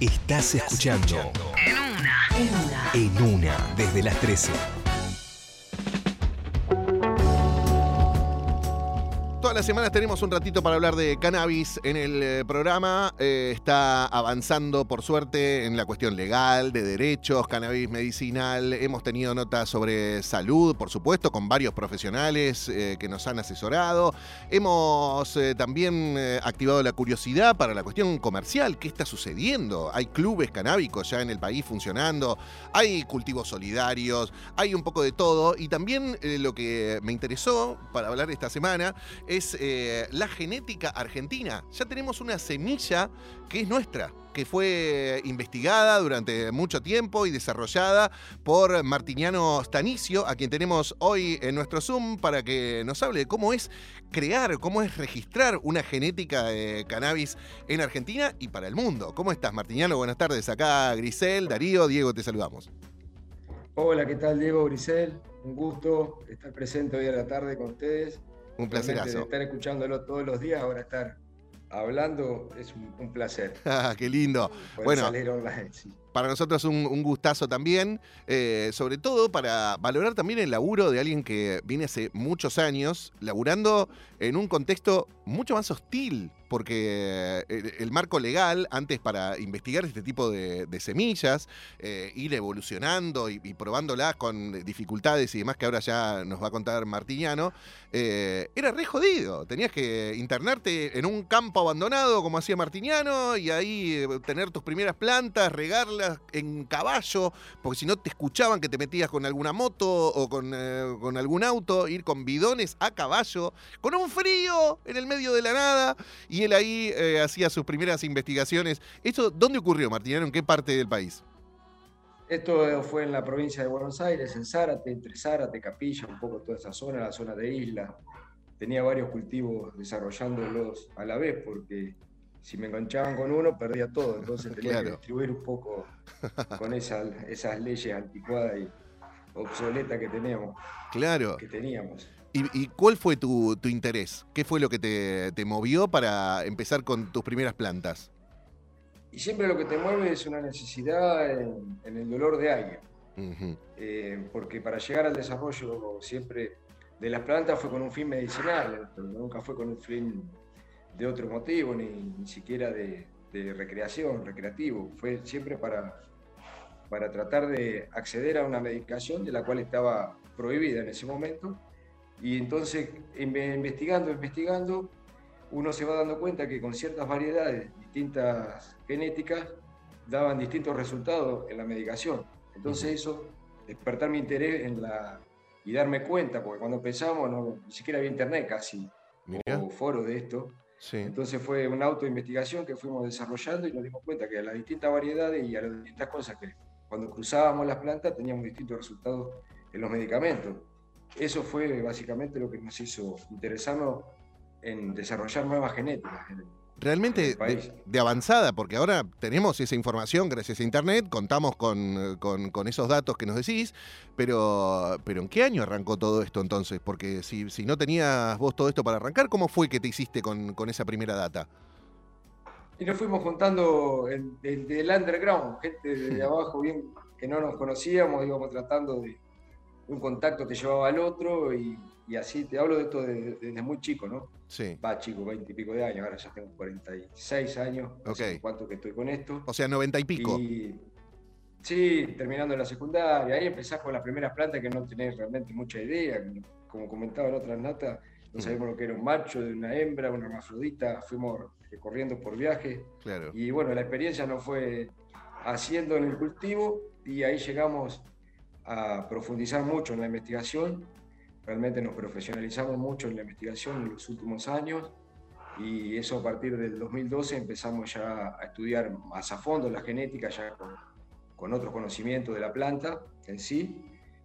Estás escuchando En una. En una. En Una desde las 13. Las semanas tenemos un ratito para hablar de cannabis en el eh, programa. Eh, está avanzando, por suerte, en la cuestión legal, de derechos, cannabis medicinal. Hemos tenido notas sobre salud, por supuesto, con varios profesionales eh, que nos han asesorado. Hemos también activado la curiosidad para la cuestión comercial. ¿Qué está sucediendo? Hay clubes canábicos ya en el país funcionando, hay cultivos solidarios, hay un poco de todo. Y también lo que me interesó para hablar esta semana es eh, la genética argentina. Ya tenemos una semilla que es nuestra, que fue investigada durante mucho tiempo y desarrollada por Martiniano Stanicio, a quien tenemos hoy en nuestro Zoom para que nos hable de cómo es crear, cómo es registrar una genética de cannabis en Argentina y para el mundo. ¿Cómo estás, Martiniano? Buenas tardes. Acá Grisel, Darío, Diego, te saludamos. Hola, ¿qué tal Diego Grisel? Un gusto estar presente hoy a la tarde con ustedes. Un placerazo. de Estar escuchándolo todos los días, ahora estar hablando es un, un placer. Ah, Qué lindo. Poder Bueno. salir online, sí. Para nosotros un, un gustazo también, eh, sobre todo para valorar también el laburo de alguien que viene hace muchos años laburando en un contexto mucho más hostil, porque el, el marco legal antes para investigar este tipo de, semillas, eh, ir evolucionando y, probándolas con dificultades y demás que ahora ya nos va a contar Martiniano, eh, era re jodido. Tenías que internarte en un campo abandonado como hacía Martiniano y ahí eh, tener tus primeras plantas, regarlas en caballo, porque si no te escuchaban que te metías con alguna moto o con, eh, con algún auto, ir con bidones a caballo, con un frío en el medio de la nada, y él ahí eh, hacía sus primeras investigaciones. ¿Esto dónde ocurrió, Martiniano? ¿En qué parte del país? Esto fue en la provincia de Buenos Aires, en Zárate, entre Zárate, Capilla, un poco toda esa zona, la zona de isla. Tenía varios cultivos desarrollándolos a la vez, porque si me enganchaban con uno, perdía todo. Entonces tenía Claro. que distribuir un poco con esa- esas leyes anticuadas y obsoletas que teníamos. Claro. Que teníamos. ¿Y, y cuál fue tu, tu interés? ¿Qué fue lo que te, te movió para empezar con tus primeras plantas? Y siempre lo que te mueve es una necesidad en, en el dolor de alguien. Eh, porque para llegar al desarrollo siempre de las plantas fue con un fin medicinal, nunca fue con un fin de otro motivo, ni, ni siquiera de, de recreación, recreativo. Fue siempre para, para tratar de acceder a una medicación de la cual estaba prohibida en ese momento. Y entonces, inve- investigando, investigando, uno se va dando cuenta que con ciertas variedades, distintas genéticas, daban distintos resultados en la medicación. Entonces eso, despertar mi interés en la, y darme cuenta, porque cuando empezamos no, ni siquiera había internet casi, Mirá. o foro de esto. Sí. Entonces fue una autoinvestigación que fuimos desarrollando y nos dimos cuenta que a las distintas variedades y a las distintas cosas que cuando cruzábamos las plantas teníamos distintos resultados en los medicamentos. Eso fue básicamente lo que nos hizo interesarnos en desarrollar nuevas genéticas. En el- Realmente en el de, avanzada, porque ahora tenemos esa información gracias a Internet, contamos con, con- con esos datos que nos decís, pero, pero ¿en qué año arrancó todo esto entonces? Porque si, si no tenías vos todo esto para arrancar, ¿cómo fue que te hiciste con, con esa primera data? Y nos fuimos juntando de- del underground, gente de abajo bien que no nos conocíamos, íbamos tratando de un contacto te llevaba al otro y, y así te hablo de esto desde, desde muy chico, ¿no? Sí. Va chico, 20 y pico de años, ahora ya tengo 46 años, no sé Ok. cuánto que estoy con esto. O sea, noventa y pico. Y sí, terminando la secundaria, ahí empezás con las primeras plantas que no tenés realmente mucha idea, como comentaba en otras notas, no sabíamos lo que era un macho, de una hembra, una hermafrodita, fuimos corriendo por viaje. Claro. Y bueno, la experiencia nos fue haciendo en el cultivo y ahí llegamos a profundizar mucho en la investigación. Realmente nos profesionalizamos mucho en la investigación en los últimos años y eso a partir del 2012 empezamos ya a estudiar más a fondo la genética, ya con, con otros conocimientos de la planta en sí.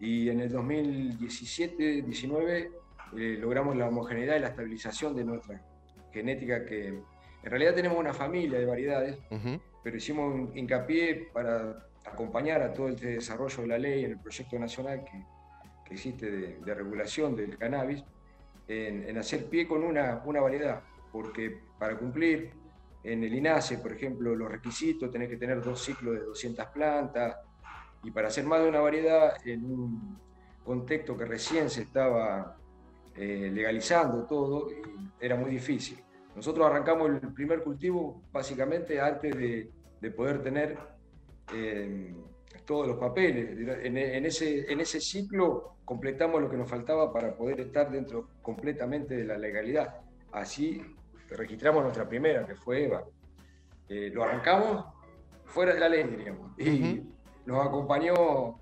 Y en el 2017-19 eh, logramos la homogeneidad y la estabilización de nuestra genética que en realidad tenemos una familia de variedades, Ujú. pero hicimos un hincapié para acompañar a todo este desarrollo de la ley en el proyecto nacional que, existe de, de regulación del cannabis, en, en hacer pie con una, una variedad, porque para cumplir en el INASE, por ejemplo, los requisitos, tenés que tener dos ciclos de 200 plantas, y para hacer más de una variedad en un contexto que recién se estaba eh, legalizando todo, era muy difícil. Nosotros arrancamos el primer cultivo básicamente antes de, poder tener eh, todos los papeles. En, ese, en ese ciclo completamos lo que nos faltaba para poder estar dentro completamente de la legalidad. Así registramos nuestra primera, que fue Eva. Eh, lo arrancamos fuera de la ley, diríamos. Y nos acompañó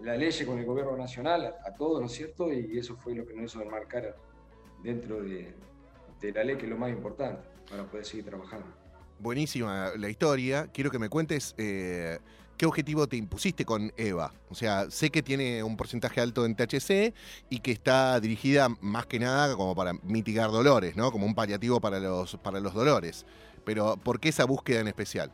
la ley con el gobierno nacional, a, todos, ¿no es cierto? Y eso fue lo que nos hizo enmarcar dentro de, la ley, que es lo más importante para poder seguir trabajando. Buenísima la historia. Quiero que me cuentes eh, qué objetivo te impusiste con EVA. O sea, sé que tiene un porcentaje alto en THC y que está dirigida más que nada como para mitigar dolores, ¿no? Como un paliativo para los, para los dolores. Pero, ¿por qué esa búsqueda en especial?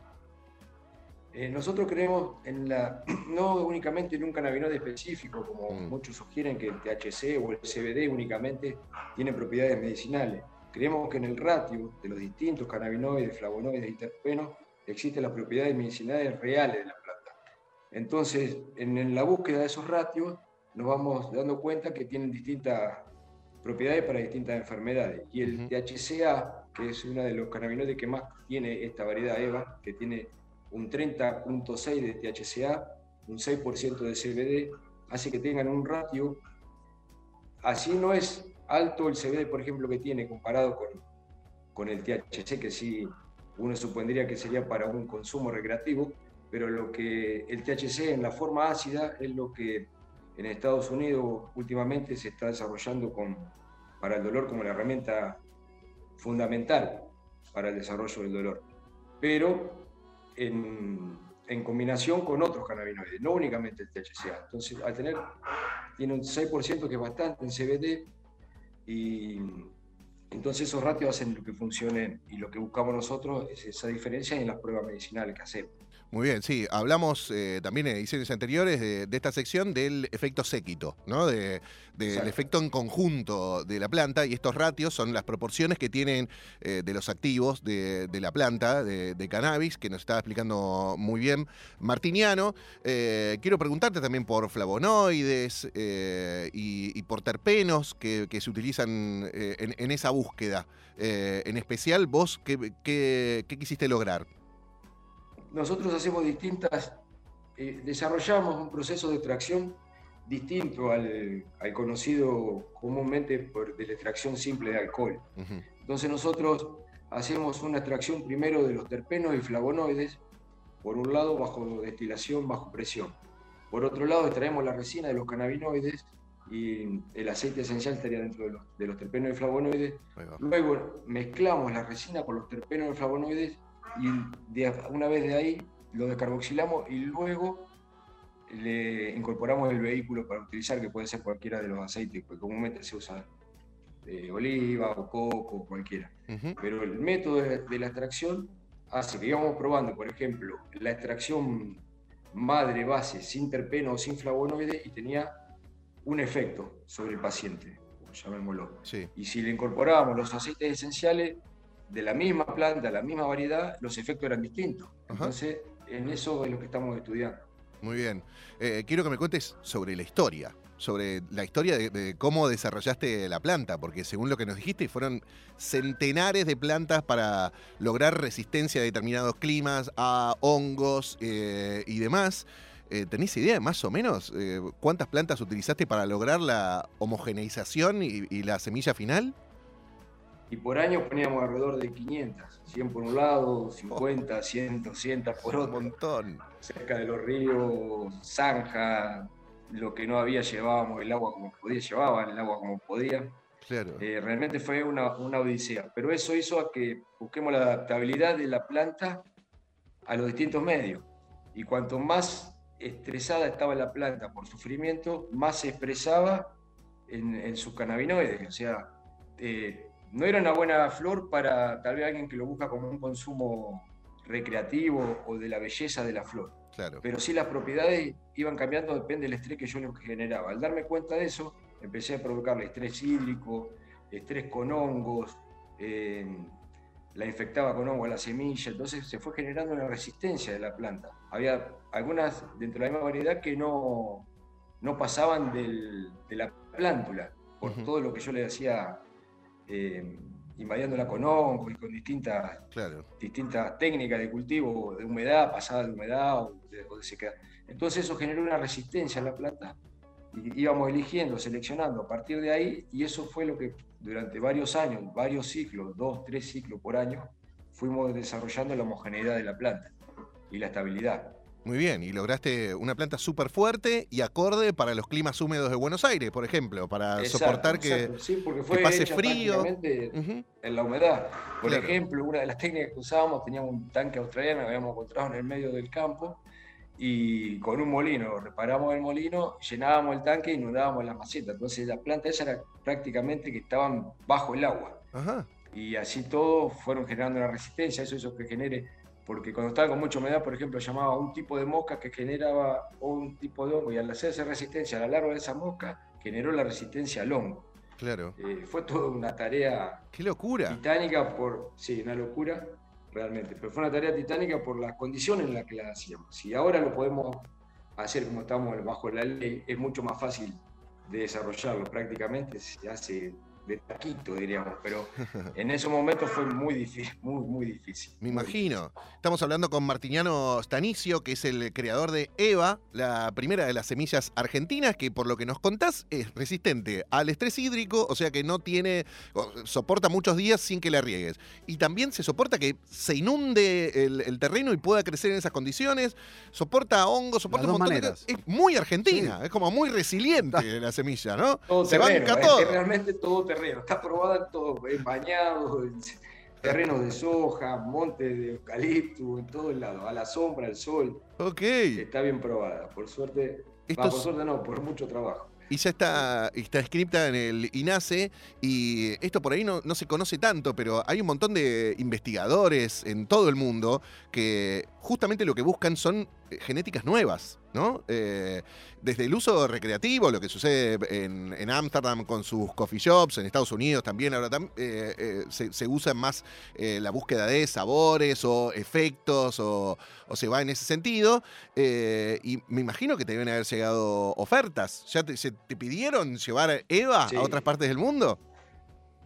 Eh, nosotros creemos en la, no únicamente en un cannabinoide específico, como mm. muchos sugieren que el THC o el CBD únicamente tienen propiedades medicinales. Creemos que en el ratio de los distintos cannabinoides, flavonoides y terpenos existen las propiedades medicinales reales de la. Entonces, en, la búsqueda de esos ratios, nos vamos dando cuenta que tienen distintas propiedades para distintas enfermedades. Y el THCA, que es uno de los cannabinoides que más tiene esta variedad EVA, que tiene un 30.6 de THCA, un 6% de CBD, hace que tengan un ratio. Así no es alto el CBD, por ejemplo, que tiene comparado con, con el THC, que sí uno supondría que sería para un consumo recreativo, pero lo que el THC en la forma ácida es lo que en Estados Unidos últimamente se está desarrollando con, para el dolor como la herramienta fundamental para el desarrollo del dolor. Pero en, en, combinación con otros cannabinoides, no únicamente el THCA. Entonces, al tener, tiene un 6% que es bastante en CBD, y entonces esos ratios hacen lo que funcione y lo que buscamos nosotros es esa diferencia en las pruebas medicinales que hacemos. Muy bien, sí, hablamos eh, también en ediciones anteriores de, esta sección del efecto séquito, ¿no? De, del efecto en conjunto de la planta y estos ratios son las proporciones que tienen eh, de los activos de, la planta, de, cannabis, que nos estaba explicando muy bien Martiniano. Eh, quiero preguntarte también por flavonoides y, por terpenos que, se utilizan en, esa búsqueda. en especial, vos, qué quisiste lograr? Nosotros hacemos distintas, eh, desarrollamos un proceso de extracción distinto al, conocido comúnmente por, de la extracción simple de alcohol. Entonces nosotros hacemos una extracción primero de los terpenos y flavonoides, por un lado bajo destilación, bajo presión. Por otro lado extraemos la resina de los cannabinoides y el aceite esencial estaría dentro de los, de los terpenos y flavonoides. Luego mezclamos la resina con los terpenos y flavonoides y una vez de ahí lo descarboxilamos y luego le incorporamos el vehículo para utilizar, que puede ser cualquiera de los aceites, porque comúnmente se usa de oliva o coco, cualquiera. Pero el método de, la extracción hace que íbamos probando, por ejemplo, la extracción madre base sin terpeno o sin flavonoide y tenía un efecto sobre el paciente, llamémoslo. Y si le incorporábamos los aceites esenciales, de la misma planta, la misma variedad, los efectos eran distintos. Entonces, en eso es lo que estamos estudiando. Muy bien. Eh, quiero que me cuentes sobre la historia, sobre la historia de, cómo desarrollaste la planta, porque según lo que nos dijiste, fueron centenares de plantas para lograr resistencia a determinados climas, a hongos eh, y demás. Eh, ¿Tenés idea más o menos cuántas plantas utilizaste para lograr la homogeneización y la semilla final? Y por año poníamos alrededor de 500, 100 por un lado, 50, 100, 200 por otro. Un montón. Cerca de los ríos, zanja, lo que no había llevábamos el agua como podía, llevaban el agua como podía. Claro. Eh, realmente fue una, una, odisea, pero eso hizo a que busquemos la adaptabilidad de la planta a los distintos medios. Y cuanto más estresada estaba la planta por sufrimiento, más se expresaba en, en sus cannabinoides. O sea, eh, no era una buena flor para tal vez alguien que lo busca como un consumo recreativo o de la belleza de la flor. Claro. Pero sí las propiedades iban cambiando, depende del estrés que yo le generaba. Al darme cuenta de eso, empecé a provocarle estrés hídrico, estrés con hongos, eh, la infectaba con hongo a la semilla, entonces se fue generando una resistencia de la planta. Había algunas dentro de la misma variedad que no, no pasaban del, de la plántula, por todo lo que yo le hacía eh, invadiándola con hongos y con distintas, Claro. distintas técnicas de cultivo, de humedad, pasada de humedad o de, o de sequedad. Entonces eso generó una resistencia en la planta y íbamos eligiendo, seleccionando a partir de ahí y eso fue lo que durante varios años, varios ciclos, dos, tres ciclos por año, fuimos desarrollando la homogeneidad de la planta y la estabilidad. Muy bien, y lograste una planta súper fuerte y acorde para los climas húmedos de Buenos Aires, por ejemplo, para Exacto, soportar que... Sí, porque fue pase hecha frío. prácticamente Ujú, en la humedad. Por Claro. ejemplo, una de las técnicas que usábamos, teníamos un tanque australiano que habíamos encontrado en el medio del campo y con un molino, reparamos el molino, llenábamos el tanque y inundábamos las macetas. Entonces las plantas esas eran prácticamente que estaban bajo el agua. Ajá, Y así todo fueron generando una resistencia, eso hizo que genere, porque cuando estaba con mucha humedad, por ejemplo, llamaba a un tipo de mosca que generaba un tipo de hongo y al hacerse resistencia a la larva de esa mosca, generó la resistencia al hongo. claro. Eh, fue toda una tarea ¡Qué locura! titánica por, sí, una locura realmente, pero fue una tarea titánica por las condiciones en las que la hacíamos. Si ahora lo podemos hacer como estamos bajo la ley, es mucho más fácil de desarrollarlo prácticamente, se hace de taquito, diríamos, pero en ese momento fue muy difícil, muy, muy difícil. Me imagino. Estamos hablando con Martiniano Stanicio, que es el creador de EVA, la primera de las semillas argentinas, que por lo que nos contás es resistente al estrés hídrico, o sea que no tiene, soporta muchos días sin que la riegues. Y también se soporta que se inunde el, el terreno y pueda crecer en esas condiciones. Soporta hongos, soporta Las un dos montón de maneras. cosas. Es muy argentina, es como muy resiliente la semilla, ¿no? Todo se terreno, banca es todo. realmente todo terreno, está probada en todo, en bañados, en terrenos de soja, montes de eucalipto, en todos lados, a la sombra, al sol, Ok. está bien probada, por suerte, va, por suerte no, por mucho trabajo. Y ya está, está escrita en el INASE y esto por ahí no, no se conoce tanto, pero hay un montón de investigadores en todo el mundo que justamente lo que buscan son genéticas nuevas, ¿no? Eh, desde el uso recreativo, lo que sucede en en Ámsterdam con sus coffee shops, en Estados Unidos también, ahora tam- eh, eh, se, se usa más la búsqueda de sabores o efectos o, o se va en ese sentido. Y me imagino que te deben haber llegado ofertas. ¿Ya te, se te pidieron llevar EVA Sí. a otras partes del mundo?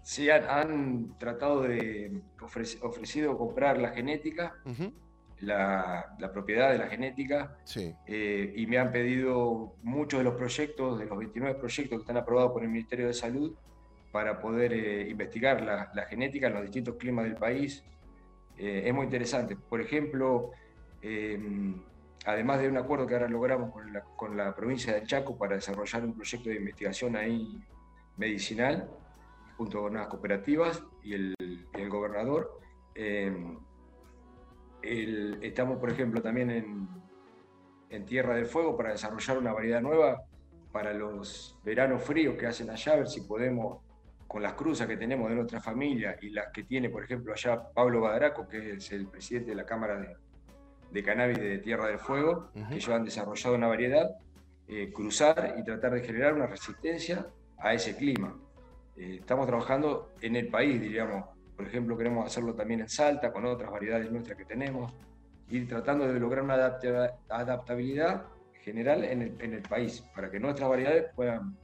Sí, han, han tratado de ofrec- ofrecido comprar la genética, Ujú, la, la propiedad de la genética, Sí. eh, y me han pedido muchos de los proyectos, de los 29 proyectos que están aprobados por el Ministerio de Salud, para poder eh, investigar la, la genética en los distintos climas del país. Eh, es muy interesante. Por ejemplo, eh, además de un acuerdo que ahora logramos con la, con la provincia del Chaco para desarrollar un proyecto de investigación ahí medicinal, junto con unas cooperativas y el, el gobernador, eh, el- estamos, por ejemplo, también en, en Tierra del Fuego para desarrollar una variedad nueva para los veranos fríos que hacen allá, a ver si podemos, con las cruzas que tenemos de nuestra familia y las que tiene, por ejemplo, allá Pablo Badaraco, que es el presidente de la Cámara de, de Cannabis de Tierra del Fuego, que ellos han desarrollado una variedad, eh, cruzar y tratar de generar una resistencia a ese clima. Eh, estamos trabajando en el país, diríamos. Por ejemplo, queremos hacerlo también en Salta, con otras variedades nuestras que tenemos, ir tratando de lograr una adapta- adaptabilidad general en el, en el país, para que nuestras variedades puedan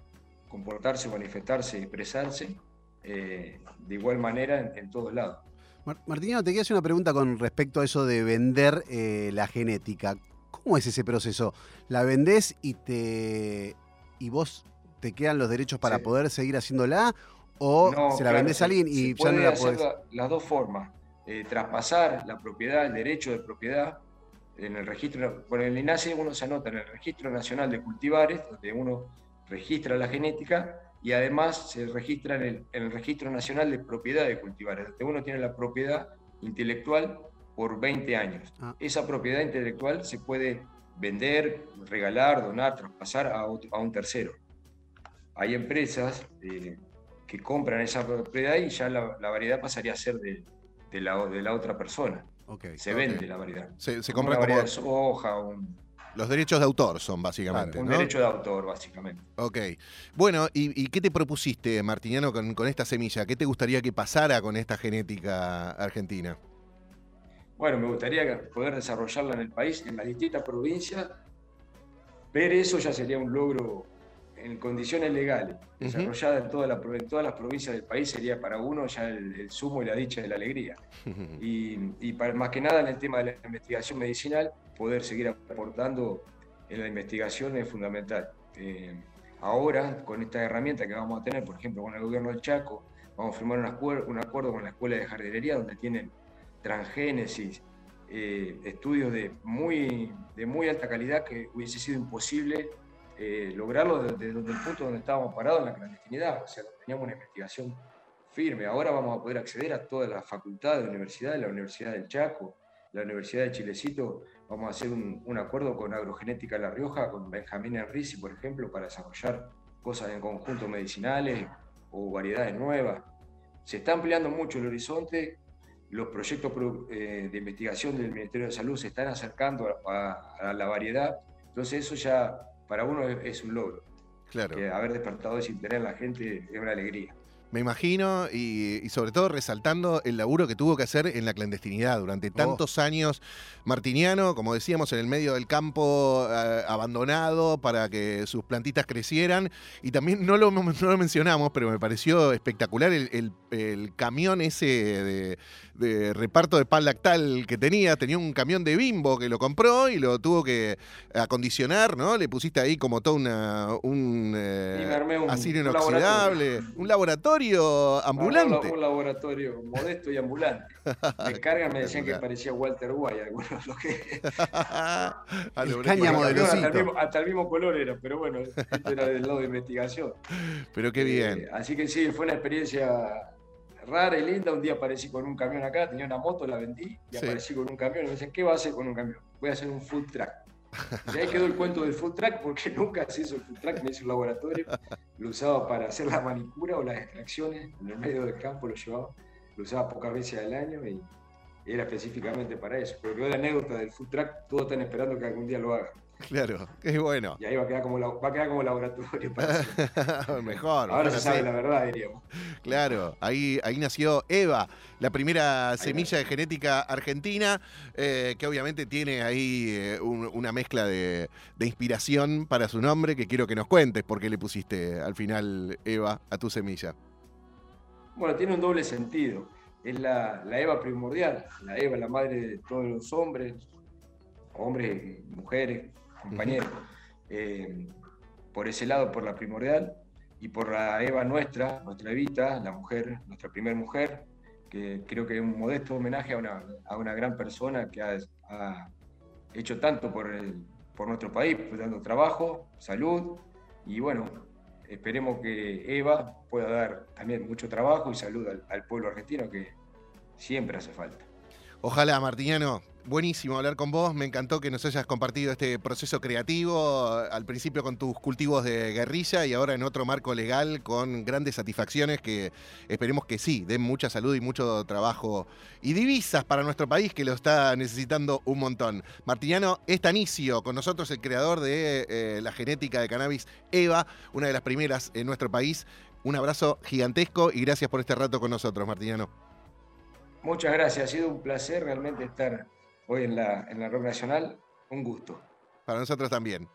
comportarse, manifestarse, expresarse eh, de igual manera en, en todos lados. Mar- Martiniano, te quería hacer una pregunta con respecto a eso de vender eh, la genética. ¿Cómo es ese proceso? ¿La vendés y te y vos te quedan los derechos para Sí. poder seguir haciéndola? ¿O No, se la claro, vendés a se- alguien se y ya puede no la las dos formas. Eh, traspasar la propiedad, el derecho de propiedad en el registro, por el INASE uno se anota en el Registro Nacional de Cultivares, donde uno registra la genética y además se registra en el, en el Registro Nacional de Propiedad de Cultivares, donde uno tiene la propiedad intelectual por 20 años. Ah. Esa propiedad intelectual se puede vender, regalar, donar, traspasar a, otro- a un tercero. Hay empresas eh, que compran esa propiedad y ya la, la variedad pasaría a ser de, de la, de la otra persona. Ok. Se vende la variedad. Se, se compra como. variedad de soja, un- Los derechos de autor son básicamente, Un ¿no? derecho de autor, básicamente. Ok. Bueno, ¿y, y qué te propusiste, Martiniano, con, con esta semilla? ¿Qué te gustaría que pasara con esta genética argentina? Bueno, me gustaría poder desarrollarla en el país, en las distintas provincias. Ver eso ya sería un logro en condiciones legales. Desarrollada en, toda la en todas las provincias del país sería para uno ya el, el sumo y la dicha de la alegría. Y, y para- más que nada en el tema de la investigación medicinal, poder seguir aportando en la investigación es fundamental. Eh, ahora, con esta herramienta que vamos a tener, por ejemplo, con el gobierno del Chaco, vamos a firmar un acuerdo, un acuerdo con la Escuela de Jardinería, donde tienen transgénesis, eh, estudios de muy, de muy alta calidad que hubiese sido imposible eh, lograrlo desde, el punto donde estábamos parados en la clandestinidad, o sea, teníamos una investigación firme. Ahora vamos a poder acceder a todas las facultades de universidades, la Universidad del Chaco, la Universidad de Chilecito. Vamos a hacer un, acuerdo con Agrogenética La Rioja, con Benjamín Enrisi, por ejemplo, para desarrollar cosas en conjuntos medicinales o variedades nuevas. Se está ampliando mucho el horizonte, los proyectos pro- eh, de investigación del Ministerio de Salud se están acercando a- a la variedad, entonces eso ya para uno es, es un logro. Claro. Que haber despertado ese interés en la gente es una alegría. Me imagino, y, y sobre todo resaltando el laburo que tuvo que hacer en la clandestinidad durante tantos años. Martiniano, como decíamos, en el medio del campo eh, abandonado para que sus plantitas crecieran. Y también no lo, no lo mencionamos, pero me pareció espectacular el, el- el camión ese de, de reparto de pan lactal que tenía. Tenía un camión de bimbo que lo compró y lo tuvo que acondicionar, ¿no? Le pusiste ahí como todo una, un eh, un- acero inoxidable, un laboratorio ambulante. Un, un laboratorio modesto y ambulante. Me cargan, me decían que parecía Walter White, algunos que. Lo El cáñamo Brecht. de hasta, el mismo, hasta el mismo color era, pero bueno, esto era del lado de investigación. Pero qué bien. Eh, así que sí, fue una experiencia rara y linda. Un día aparecí con un camión acá, tenía una moto, la vendí y Sí. aparecí con un camión y me dicen, ¿qué va a hacer con un camión? Voy a hacer un food track. Y ahí quedó el cuento del food track porque nunca se hizo el food track, me hice un laboratorio, lo usaba para hacer la manicura o las extracciones, en el medio del campo lo llevaba, lo usaba pocas veces al año y era específicamente para eso. Pero la anécdota del food track, todos están esperando que algún día lo haga. Claro, qué bueno. Y ahí va a quedar como, va a quedar como laboratorio. para. Mejor. Ahora se sabe la verdad, diríamos. Claro, ahí, ahí nació Eva, la primera semilla de genética argentina, eh, que obviamente tiene ahí eh, un- una mezcla de, de inspiración para su nombre, que quiero que nos cuentes por qué le pusiste al final Eva a tu semilla. Bueno, tiene un doble sentido. Es la, la Eva primordial, la Eva, la madre de todos los hombres, hombres, y mujeres, compañeros. Eh, por ese lado, por la primordial, y por la Eva nuestra, nuestra Evita, la mujer, nuestra primera mujer, que creo que es un modesto homenaje a una, a una gran persona que ha, ha hecho tanto por, el- por nuestro país, pues, dando trabajo, salud, y bueno, esperemos que Eva pueda dar también mucho trabajo y salud al, al pueblo argentino que siempre hace falta. Ojalá, Martiniano. Buenísimo hablar con vos. Me encantó que nos hayas compartido este proceso creativo, al principio con tus cultivos de guerrilla y ahora en otro marco legal con grandes satisfacciones que esperemos que sí, den mucha salud y mucho trabajo y divisas para nuestro país que lo está necesitando un montón. Martiniano Estanicio, con nosotros el creador de eh, la genética de cannabis EVA, una de las primeras en nuestro país. Un abrazo gigantesco y gracias por este rato con nosotros, Martiniano. Muchas gracias, ha sido un placer realmente estar hoy en la, en la Rock Nacional, un gusto. Para nosotros también.